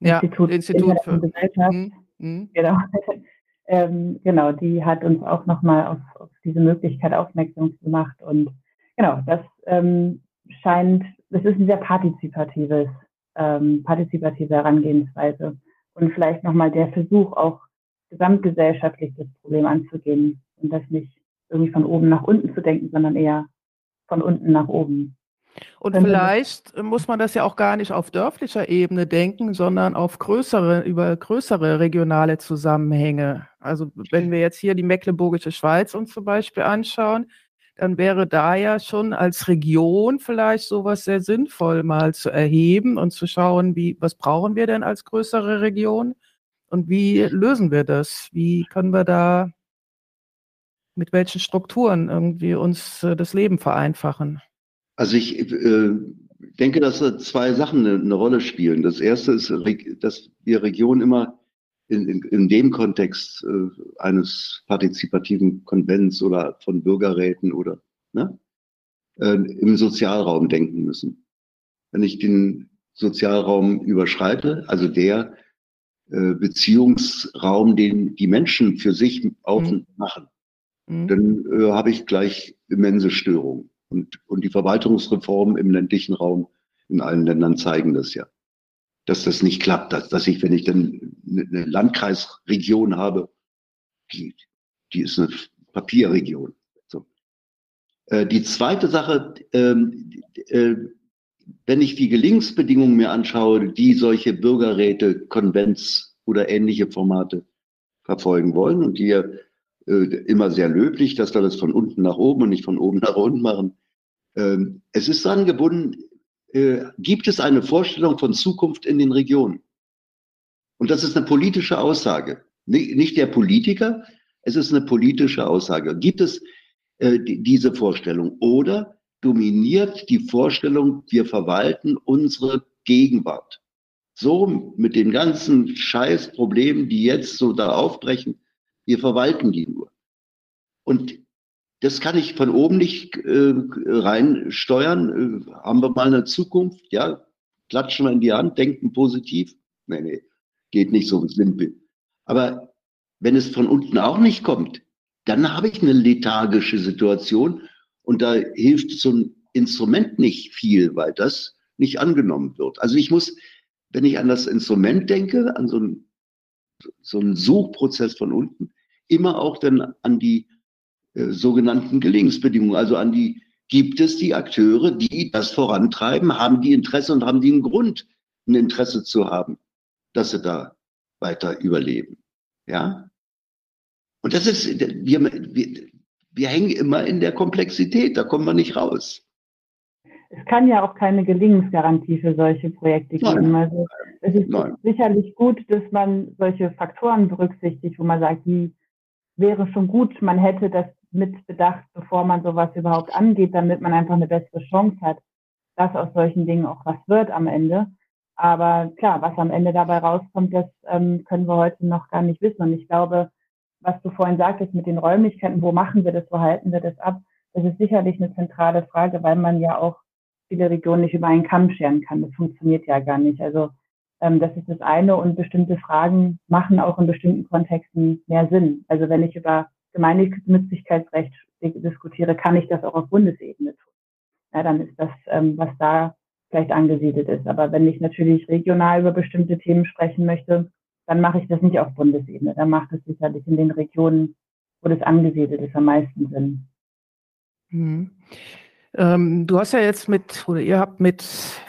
S1: ja, Institut, Institut für Gesellschaft. Mhm.
S2: Mhm. Genau. ähm, genau, die hat uns auch nochmal auf, auf diese Möglichkeit aufmerksam gemacht. Und genau, das ähm, scheint, das ist ein sehr partizipatives, ähm, partizipative Herangehensweise. Und vielleicht nochmal der Versuch, auch gesamtgesellschaftlich das Problem anzugehen und das nicht irgendwie von oben nach unten zu denken, sondern eher von unten nach oben.
S1: Und vielleicht muss man das ja auch gar nicht auf dörflicher Ebene denken, sondern auf größere, über größere regionale Zusammenhänge. Also wenn wir jetzt hier die Mecklenburgische Schweiz uns zum Beispiel anschauen, dann wäre da ja schon als Region vielleicht sowas sehr sinnvoll mal zu erheben und zu schauen, wie, was brauchen wir denn als größere Region und wie lösen wir das? Wie können wir da mit welchen Strukturen irgendwie uns äh, das Leben vereinfachen?
S3: Also ich äh, denke, dass da zwei Sachen eine, eine, Rolle spielen. Das erste ist, dass wir Regionen immer in, in, in dem Kontext äh, eines partizipativen Konvents oder von Bürgerräten oder ne, äh, im Sozialraum denken müssen. Wenn ich den Sozialraum überschreite, also der äh, Beziehungsraum, den die Menschen für sich aufmachen, mhm. Dann äh, habe ich gleich immense Störungen. Und, und die Verwaltungsreformen im ländlichen Raum in allen Ländern zeigen das ja. Dass das nicht klappt, dass, dass ich, wenn ich dann eine Landkreisregion habe, die, die ist eine Papierregion. So. Äh, die zweite Sache, ähm, äh, wenn ich die Gelingensbedingungen mir anschaue, die solche Bürgerräte, Konvents oder ähnliche Formate verfolgen wollen und die immer sehr löblich, dass wir das von unten nach oben und nicht von oben nach unten machen. Ähm, es ist daran gebunden, äh, gibt es eine Vorstellung von Zukunft in den Regionen? Und das ist eine politische Aussage. Nicht der Politiker, es ist eine politische Aussage. Gibt es äh, diese Vorstellung? Oder dominiert die Vorstellung, wir verwalten unsere Gegenwart? So mit den ganzen Scheißproblemen, die jetzt so da aufbrechen, wir verwalten die nur. Und das kann ich von oben nicht äh, reinsteuern. Äh, haben wir mal eine Zukunft? Ja, klatschen wir in die Hand, denken positiv? Nee, nee, geht nicht so simpel. Aber wenn es von unten auch nicht kommt, dann habe ich eine lethargische Situation und da hilft so ein Instrument nicht viel, weil das nicht angenommen wird. Also ich muss, wenn ich an das Instrument denke, an so einen, so einen Suchprozess von unten, immer auch dann an die äh, sogenannten Gelingensbedingungen, also an die, gibt es die Akteure, die das vorantreiben, haben die Interesse und haben die einen Grund, ein Interesse zu haben, dass sie da weiter überleben. Ja? Und das ist, wir, wir, wir hängen immer in der Komplexität, da kommen wir nicht raus.
S2: Es kann ja auch keine Gelingensgarantie für solche Projekte geben. Nein. Also es ist Nein. sicherlich gut, dass man solche Faktoren berücksichtigt, wo man sagt, die wäre schon gut, man hätte das mit bedacht, bevor man sowas überhaupt angeht, damit man einfach eine bessere Chance hat, dass aus solchen Dingen auch was wird am Ende. Aber klar, was am Ende dabei rauskommt, das ähm, können wir heute noch gar nicht wissen. Und ich glaube, was du vorhin sagtest mit den Räumlichkeiten, wo machen wir das, wo halten wir das ab, das ist sicherlich eine zentrale Frage, weil man ja auch viele Regionen nicht über einen Kamm scheren kann. Das funktioniert ja gar nicht. Also ähm, das ist das eine und bestimmte Fragen machen auch in bestimmten Kontexten mehr Sinn. Also wenn ich über Gemeinnützigkeitsrecht diskutiere, kann ich das auch auf Bundesebene tun. Ja, dann ist das, ähm, was da vielleicht angesiedelt ist. Aber wenn ich natürlich regional über bestimmte Themen sprechen möchte, dann mache ich das nicht auf Bundesebene. Dann macht es sicherlich in den Regionen, wo das angesiedelt ist, am meisten Sinn.
S1: Mhm. Ähm, du hast ja jetzt mit, oder ihr habt mit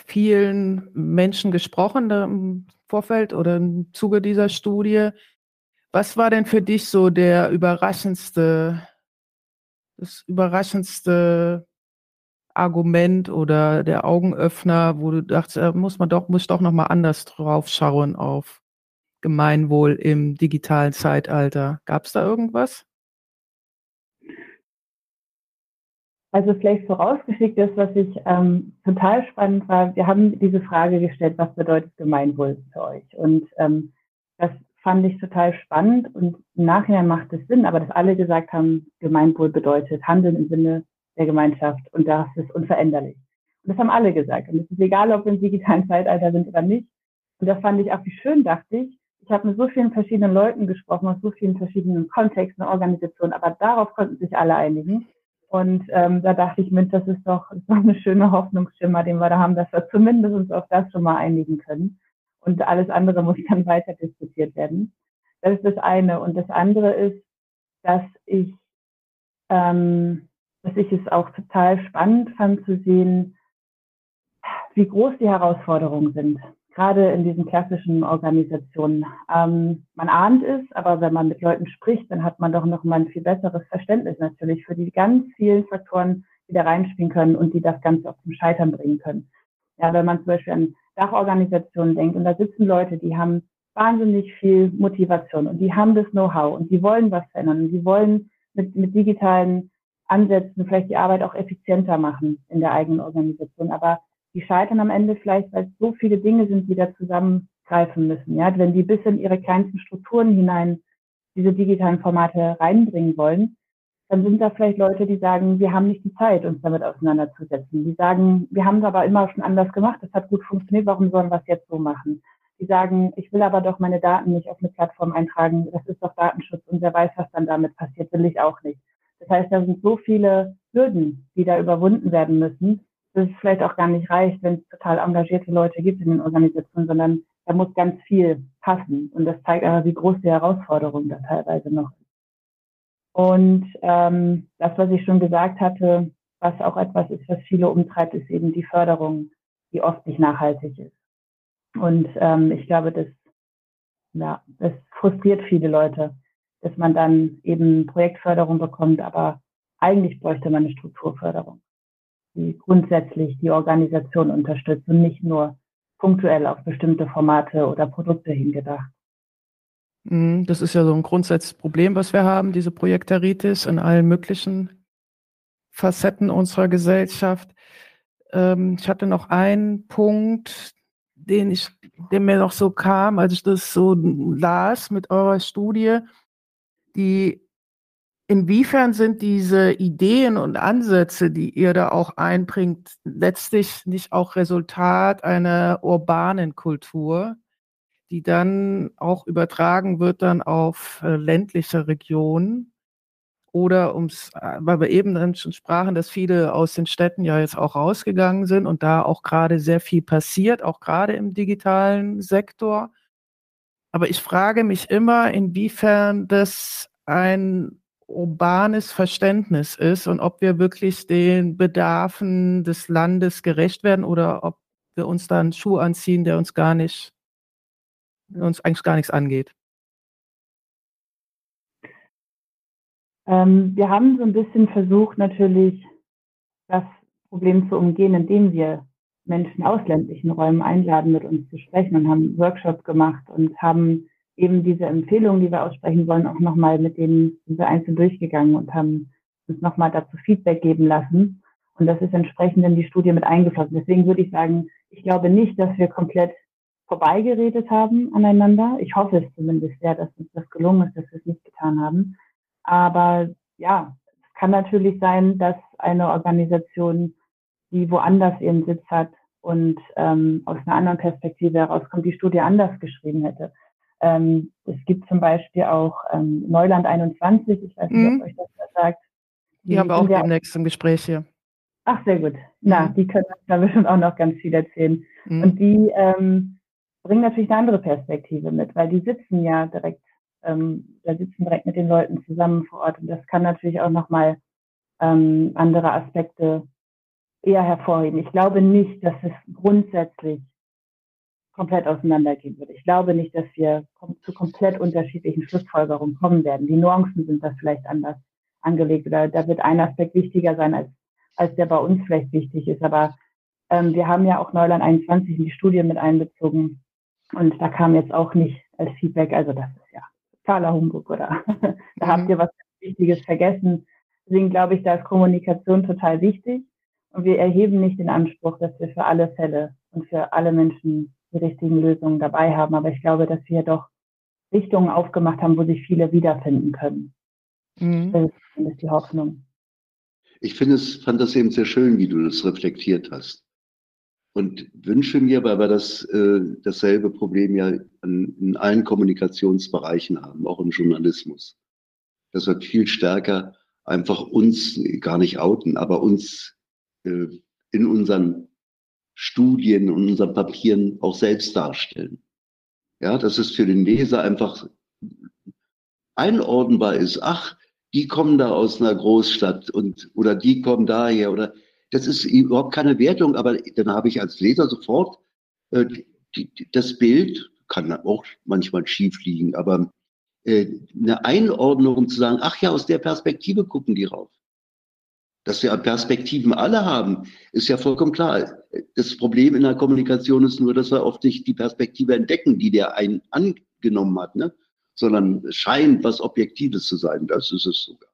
S1: vielen Menschen gesprochen im Vorfeld oder im Zuge dieser Studie. Was war denn für dich so der überraschendste, das überraschendste Argument oder der Augenöffner, wo du dachtest, äh, muss man doch, muss doch nochmal anders drauf schauen auf Gemeinwohl im digitalen Zeitalter. Gab es da irgendwas?
S2: Also vielleicht vorausgeschickt ist, was ich ähm, total spannend war, wir haben diese Frage gestellt, was bedeutet Gemeinwohl für euch? Und ähm, das fand ich total spannend und im Nachhinein macht es Sinn, aber dass alle gesagt haben, Gemeinwohl bedeutet Handeln im Sinne der Gemeinschaft und das ist unveränderlich. Und das haben alle gesagt. Und es ist egal, ob wir im digitalen Zeitalter sind oder nicht. Und das fand ich auch wie schön, dachte ich. Ich habe mit so vielen verschiedenen Leuten gesprochen, aus so vielen verschiedenen Kontexten, Organisationen, aber darauf konnten sich alle einigen. Und ähm, da dachte ich, Mensch, das ist doch, doch eine schöne Hoffnungsschimmer, den wir da haben, dass wir zumindest uns auf das schon mal einigen können. Und alles andere muss dann weiter diskutiert werden. Das ist das eine. Und das andere ist, dass ich, ähm, dass ich es auch total spannend fand zu sehen, wie groß die Herausforderungen sind, gerade in diesen klassischen Organisationen. Ähm, man ahnt es, aber wenn man mit Leuten spricht, dann hat man doch noch mal ein viel besseres Verständnis natürlich für die ganz vielen Faktoren, die da reinspielen können und die das Ganze auch zum Scheitern bringen können. Ja, wenn man zum Beispiel an Dachorganisationen denkt und da sitzen Leute, die haben wahnsinnig viel Motivation und die haben das Know-how und die wollen was verändern und die wollen mit, mit digitalen Ansätzen vielleicht die Arbeit auch effizienter machen in der eigenen Organisation. Aber die scheitern am Ende vielleicht, weil es so viele Dinge sind, die da zusammengreifen müssen. Ja, wenn die bis in ihre kleinsten Strukturen hinein diese digitalen Formate reinbringen wollen, dann sind da vielleicht Leute, die sagen, wir haben nicht die Zeit, uns damit auseinanderzusetzen. Die sagen, wir haben es aber immer schon anders gemacht, das hat gut funktioniert, warum sollen wir es jetzt so machen? Die sagen, ich will aber doch meine Daten nicht auf eine Plattform eintragen, das ist doch Datenschutz und wer weiß, was dann damit passiert, will ich auch nicht. Das heißt, da sind so viele Hürden, die da überwunden werden müssen, dass es vielleicht auch gar nicht reicht, wenn es total engagierte Leute gibt in den Organisationen, sondern da muss ganz viel passen. Und das zeigt aber, wie groß die Herausforderung da teilweise noch ist. Und ähm, das, was ich schon gesagt hatte, was auch etwas ist, was viele umtreibt, ist eben die Förderung, die oft nicht nachhaltig ist. Und ähm, ich glaube, das, ja, das frustriert viele Leute, dass man dann eben Projektförderung bekommt, aber eigentlich bräuchte man eine Strukturförderung, die grundsätzlich die Organisation unterstützt und nicht nur punktuell auf bestimmte Formate oder Produkte hingedacht.
S1: Mhm, das ist ja so ein grundsätzliches Problem, was wir haben, diese Projektaritis in allen möglichen Facetten unserer Gesellschaft. Ähm, ich hatte noch einen Punkt, den ich, der mir noch so kam, als ich das so las mit eurer Studie, die inwiefern sind diese Ideen und Ansätze, die ihr da auch einbringt, letztlich nicht auch Resultat einer urbanen Kultur? die dann auch übertragen wird dann auf äh, ländliche Regionen. Oder ums, äh, weil wir eben dann schon sprachen, dass viele aus den Städten ja jetzt auch rausgegangen sind und da auch gerade sehr viel passiert, auch gerade im digitalen Sektor. Aber ich frage mich immer, inwiefern das ein urbanes Verständnis ist und ob wir wirklich den Bedarfen des Landes gerecht werden oder ob wir uns da einen Schuh anziehen, der uns gar nicht uns eigentlich gar nichts angeht?
S2: Ähm, wir haben so ein bisschen versucht, natürlich das Problem zu umgehen, indem wir Menschen aus ländlichen Räumen einladen, mit uns zu sprechen und haben Workshops gemacht und haben eben diese Empfehlungen, die wir aussprechen wollen, auch nochmal mit denen sind wir einzeln durchgegangen und haben uns nochmal dazu Feedback geben lassen. Und das ist entsprechend in die Studie mit eingeflossen. Deswegen würde ich sagen, ich glaube nicht, dass wir komplett vorbeigeredet haben aneinander. Ich hoffe es zumindest sehr, dass uns das gelungen ist, dass wir es nicht getan haben. Aber ja, es kann natürlich sein, dass eine Organisation, die woanders ihren Sitz hat und ähm, aus einer anderen Perspektive herauskommt, die Studie anders geschrieben hätte. Ähm, es gibt zum Beispiel auch ähm, Neuland 21, ich weiß nicht, mhm. ob euch das sagt.
S1: Die, die haben wir auch demnächst im Gespräch hier.
S2: Ach, sehr gut. Na, mhm. die können da bestimmt auch noch ganz viel erzählen. Mhm. Und die ähm, bringen natürlich eine andere Perspektive mit, weil die sitzen ja direkt, ähm, da sitzen direkt mit den Leuten zusammen vor Ort und das kann natürlich auch nochmal ähm, andere Aspekte eher hervorheben. Ich glaube nicht, dass es grundsätzlich komplett auseinandergehen würde. Ich glaube nicht, dass wir zu komplett unterschiedlichen Schlussfolgerungen kommen werden. Die Nuancen sind da vielleicht anders angelegt oder da wird ein Aspekt wichtiger sein, als, als der bei uns vielleicht wichtig ist. Aber ähm, wir haben ja auch Neuland 21 in die Studie mit einbezogen, und da kam jetzt auch nicht als Feedback, also das ist ja totaler Humbug oder da mhm. habt ihr was Wichtiges vergessen. Deswegen glaube ich, da ist Kommunikation total wichtig. Und wir erheben nicht den Anspruch, dass wir für alle Fälle und für alle Menschen die richtigen Lösungen dabei haben. Aber ich glaube, dass wir doch Richtungen aufgemacht haben, wo sich viele wiederfinden können. Mhm. Das ist die Hoffnung.
S3: ich finde es, fand das eben sehr schön, wie du das reflektiert hast. Und wünsche mir, weil wir das, äh, dasselbe Problem ja an, in allen Kommunikationsbereichen haben, auch im Journalismus. Das wird viel stärker einfach uns gar nicht outen, aber uns äh, in unseren Studien und unseren Papieren auch selbst darstellen. Ja, dass es für den Leser einfach einordnbar ist. Ach, die kommen da aus einer Großstadt und oder die kommen daher oder das ist überhaupt keine Wertung, aber dann habe ich als Leser sofort äh, die, die, das Bild, kann auch manchmal schief liegen, aber äh, eine Einordnung zu sagen, ach ja, aus der Perspektive gucken die rauf. Dass wir Perspektiven alle haben, ist ja vollkommen klar. Das Problem in der Kommunikation ist nur, dass wir oft nicht die Perspektive entdecken, die der einen angenommen hat, ne? sondern scheint was Objektives zu sein. Das ist es sogar.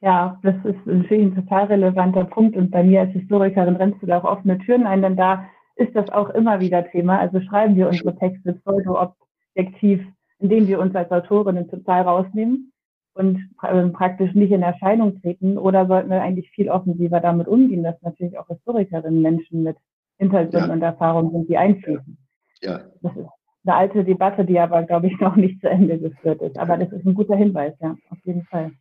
S2: Ja, das ist natürlich ein total relevanter Punkt und bei mir als Historikerin rennst du da auch offene Türen ein, denn da ist das auch immer wieder Thema. Also schreiben wir unsere Texte pseudo-objektiv, indem wir uns als Autorinnen total rausnehmen und ähm, praktisch nicht in Erscheinung treten oder sollten wir eigentlich viel offensiver damit umgehen, dass natürlich auch Historikerinnen Menschen mit Hintergrund ja. und Erfahrung sind, die einfließen. Ja. Das ist eine alte Debatte, die aber, glaube ich, noch nicht zu Ende geführt ist. Aber das ist ein guter Hinweis, ja, auf jeden Fall.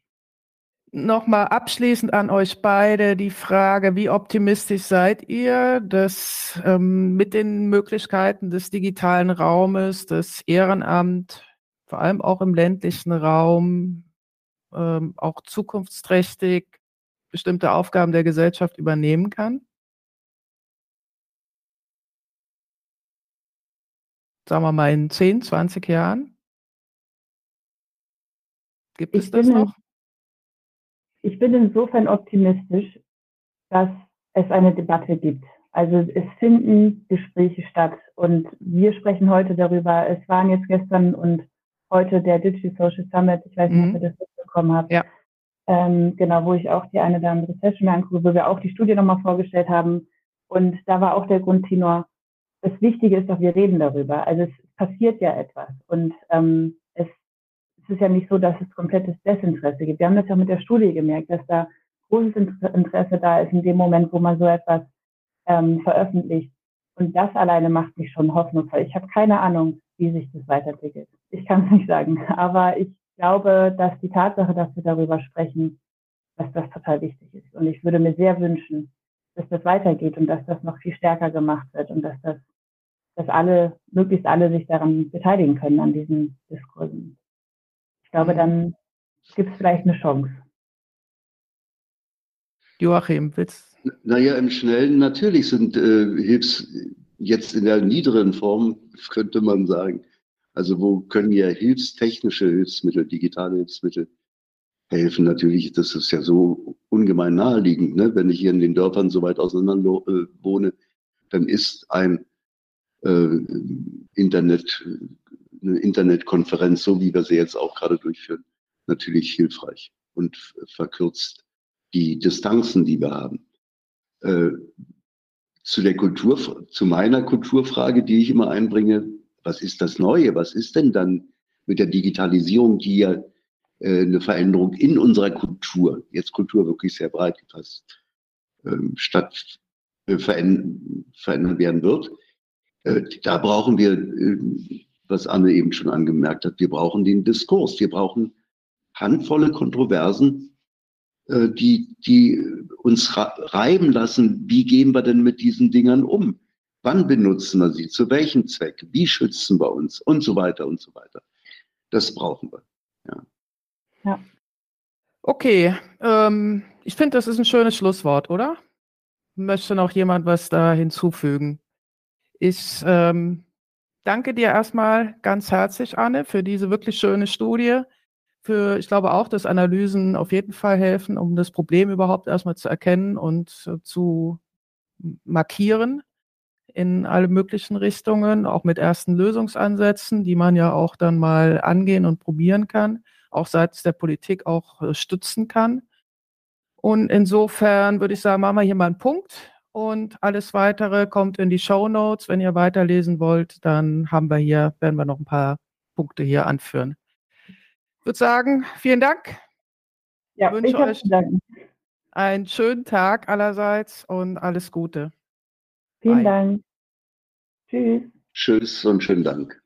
S1: Nochmal abschließend an euch beide die Frage, wie optimistisch seid ihr, dass ähm, mit den Möglichkeiten des digitalen Raumes, das Ehrenamt, vor allem auch im ländlichen Raum, ähm, auch zukunftsträchtig bestimmte Aufgaben der Gesellschaft übernehmen kann? Sagen wir mal in 10, 20 Jahren? Gibt ich es das noch?
S2: Ich bin insofern optimistisch, dass es eine Debatte gibt. Also es finden Gespräche statt und wir sprechen heute darüber. Es waren jetzt gestern und heute der Digital Social Summit. Ich weiß nicht, mhm. ob ihr das mitbekommen habt. Ja. Ähm, genau, wo ich auch die eine oder andere Session angucke, wo wir auch die Studie nochmal vorgestellt haben. Und da war auch der Grundtenor, das Wichtige ist doch, wir reden darüber. Also es passiert ja etwas. Und ähm, es ist ja nicht so, dass es komplettes Desinteresse gibt. Wir haben das ja mit der Studie gemerkt, dass da großes Interesse da ist in dem Moment, wo man so etwas ähm, veröffentlicht. Und das alleine macht mich schon hoffnungsvoll. Ich habe keine Ahnung, wie sich das weiterentwickelt. Ich kann es nicht sagen. Aber ich glaube, dass die Tatsache, dass wir darüber sprechen, dass das total wichtig ist. Und ich würde mir sehr wünschen, dass das weitergeht und dass das noch viel stärker gemacht wird und dass das, dass alle, möglichst alle sich daran beteiligen können an diesen Diskursen. Ich glaube, mhm. dann gibt es vielleicht eine Chance.
S1: Joachim, willst
S3: Naja, im Schnellen natürlich sind äh, Hilfs jetzt in der niederen Form, könnte man sagen. Also wo können ja hilfstechnische Hilfsmittel, digitale Hilfsmittel helfen? Natürlich, das ist ja so ungemein naheliegend. Ne? Wenn ich hier in den Dörfern so weit auseinander äh, wohne, dann ist ein äh, Internet eine Internetkonferenz, so wie wir sie jetzt auch gerade durchführen, natürlich hilfreich und verkürzt die Distanzen, die wir haben. Äh, zu der Kultur, zu meiner Kulturfrage, die ich immer einbringe, was ist das Neue? Was ist denn dann mit der Digitalisierung, die ja äh, eine Veränderung in unserer Kultur, jetzt Kultur wirklich sehr breit gefasst, ähm, statt äh, verändern, verändern werden wird? Äh, da brauchen wir äh, was Anne eben schon angemerkt hat. Wir brauchen den Diskurs. Wir brauchen handvolle Kontroversen, äh, die, die uns reiben lassen. Wie gehen wir denn mit diesen Dingern um? Wann benutzen wir sie? Zu welchem Zweck? Wie schützen wir uns? Und so weiter und so weiter. Das brauchen wir. Ja.
S1: ja. Okay, ähm, ich finde, das ist ein schönes Schlusswort, oder? Möchte noch jemand was da hinzufügen? Ich ähm, danke dir erstmal ganz herzlich, Anne, für diese wirklich schöne Studie. Für, ich glaube auch, dass Analysen auf jeden Fall helfen, um das Problem überhaupt erstmal zu erkennen und äh, zu markieren in alle möglichen Richtungen, auch mit ersten Lösungsansätzen, die man ja auch dann mal angehen und probieren kann, auch seitens der Politik auch äh, stützen kann. Und insofern würde ich sagen, machen wir hier mal einen Punkt und alles weitere kommt in die Show Notes. Wenn ihr weiterlesen wollt, dann haben wir hier, werden wir noch ein paar Punkte hier anführen. Ich würde sagen, vielen Dank.
S2: Ja, ich wünsche euch,
S1: einen schönen Tag allerseits und alles Gute.
S2: Vielen Bye. Dank.
S3: Tschüss. Tschüss und schönen Dank.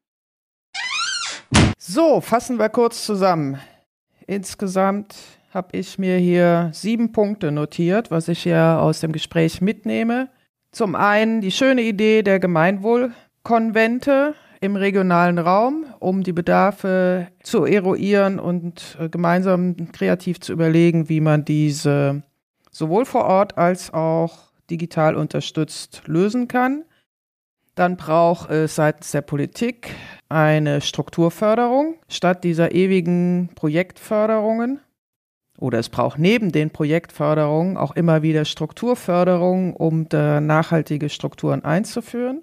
S1: So, fassen wir kurz zusammen. Insgesamt habe ich mir hier sieben Punkte notiert, was ich hier aus dem Gespräch mitnehme. Zum einen die schöne Idee der Gemeinwohlkonvente im regionalen Raum, um die Bedarfe zu eruieren und äh, gemeinsam kreativ zu überlegen, wie man diese sowohl vor Ort als auch digital unterstützt lösen kann. Dann braucht es seitens der Politik eine Strukturförderung statt dieser ewigen Projektförderungen. Oder es braucht neben den Projektförderungen auch immer wieder Strukturförderung, um nachhaltige Strukturen einzuführen.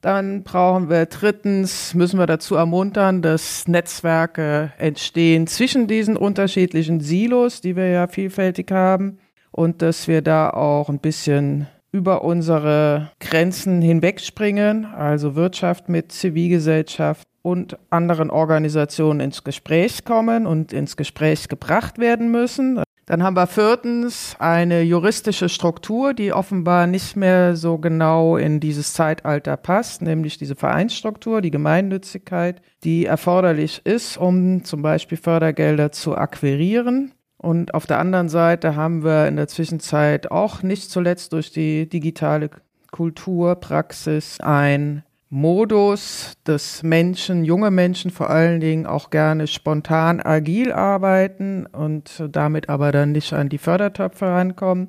S1: Dann brauchen wir drittens, müssen wir dazu ermuntern, dass Netzwerke entstehen zwischen diesen unterschiedlichen Silos, die wir ja vielfältig haben, und dass wir da auch ein bisschen über unsere Grenzen hinwegspringen, also Wirtschaft mit Zivilgesellschaft und anderen Organisationen ins Gespräch kommen und ins Gespräch gebracht werden müssen. Dann haben wir viertens eine juristische Struktur, die offenbar nicht mehr so genau in dieses Zeitalter passt, nämlich diese Vereinsstruktur, die Gemeinnützigkeit, die erforderlich ist, um zum Beispiel Fördergelder zu akquirieren. Und auf der anderen Seite haben wir in der Zwischenzeit auch nicht zuletzt durch die digitale Kulturpraxis ein Modus, dass Menschen, junge Menschen vor allen Dingen auch gerne spontan agil arbeiten und damit aber dann nicht an die Fördertöpfe rankommen.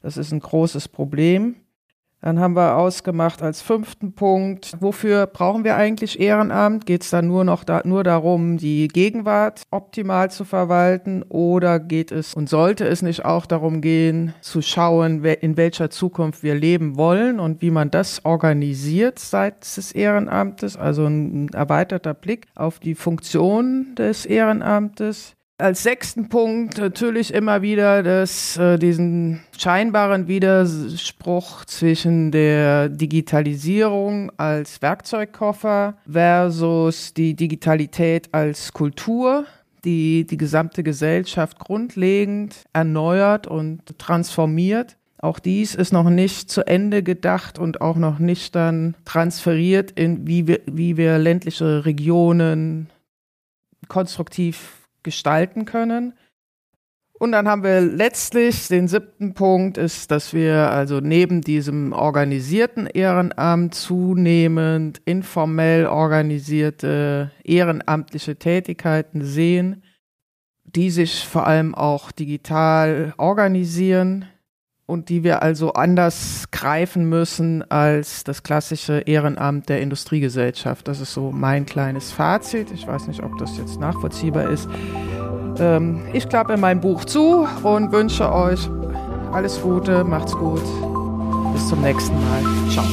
S1: Das ist ein großes Problem. Dann haben wir ausgemacht als fünften Punkt, wofür brauchen wir eigentlich Ehrenamt? Geht es dann nur noch da, nur darum, die Gegenwart optimal zu verwalten oder geht es und sollte es nicht auch darum gehen, zu schauen, in welcher Zukunft wir leben wollen und wie man das organisiert seitens des Ehrenamtes? Also ein erweiterter Blick auf die Funktion des Ehrenamtes. Als sechsten Punkt natürlich immer wieder das, äh, diesen scheinbaren Widerspruch zwischen der Digitalisierung als Werkzeugkoffer versus die Digitalität als Kultur, die die gesamte Gesellschaft grundlegend erneuert und transformiert. Auch dies ist noch nicht zu Ende gedacht und auch noch nicht dann transferiert in wie wir, wie wir ländliche Regionen konstruktiv gestalten können. Und dann haben wir letztlich den siebten Punkt ist, dass wir also neben diesem organisierten Ehrenamt zunehmend informell organisierte ehrenamtliche Tätigkeiten sehen, die sich vor allem auch digital organisieren und die wir also anders greifen müssen als das klassische Ehrenamt der Industriegesellschaft. Das ist so mein kleines Fazit. Ich weiß nicht, ob das jetzt nachvollziehbar ist. Ähm, ich klappe mein Buch zu und wünsche euch alles Gute, macht's gut. Bis zum nächsten Mal. Ciao.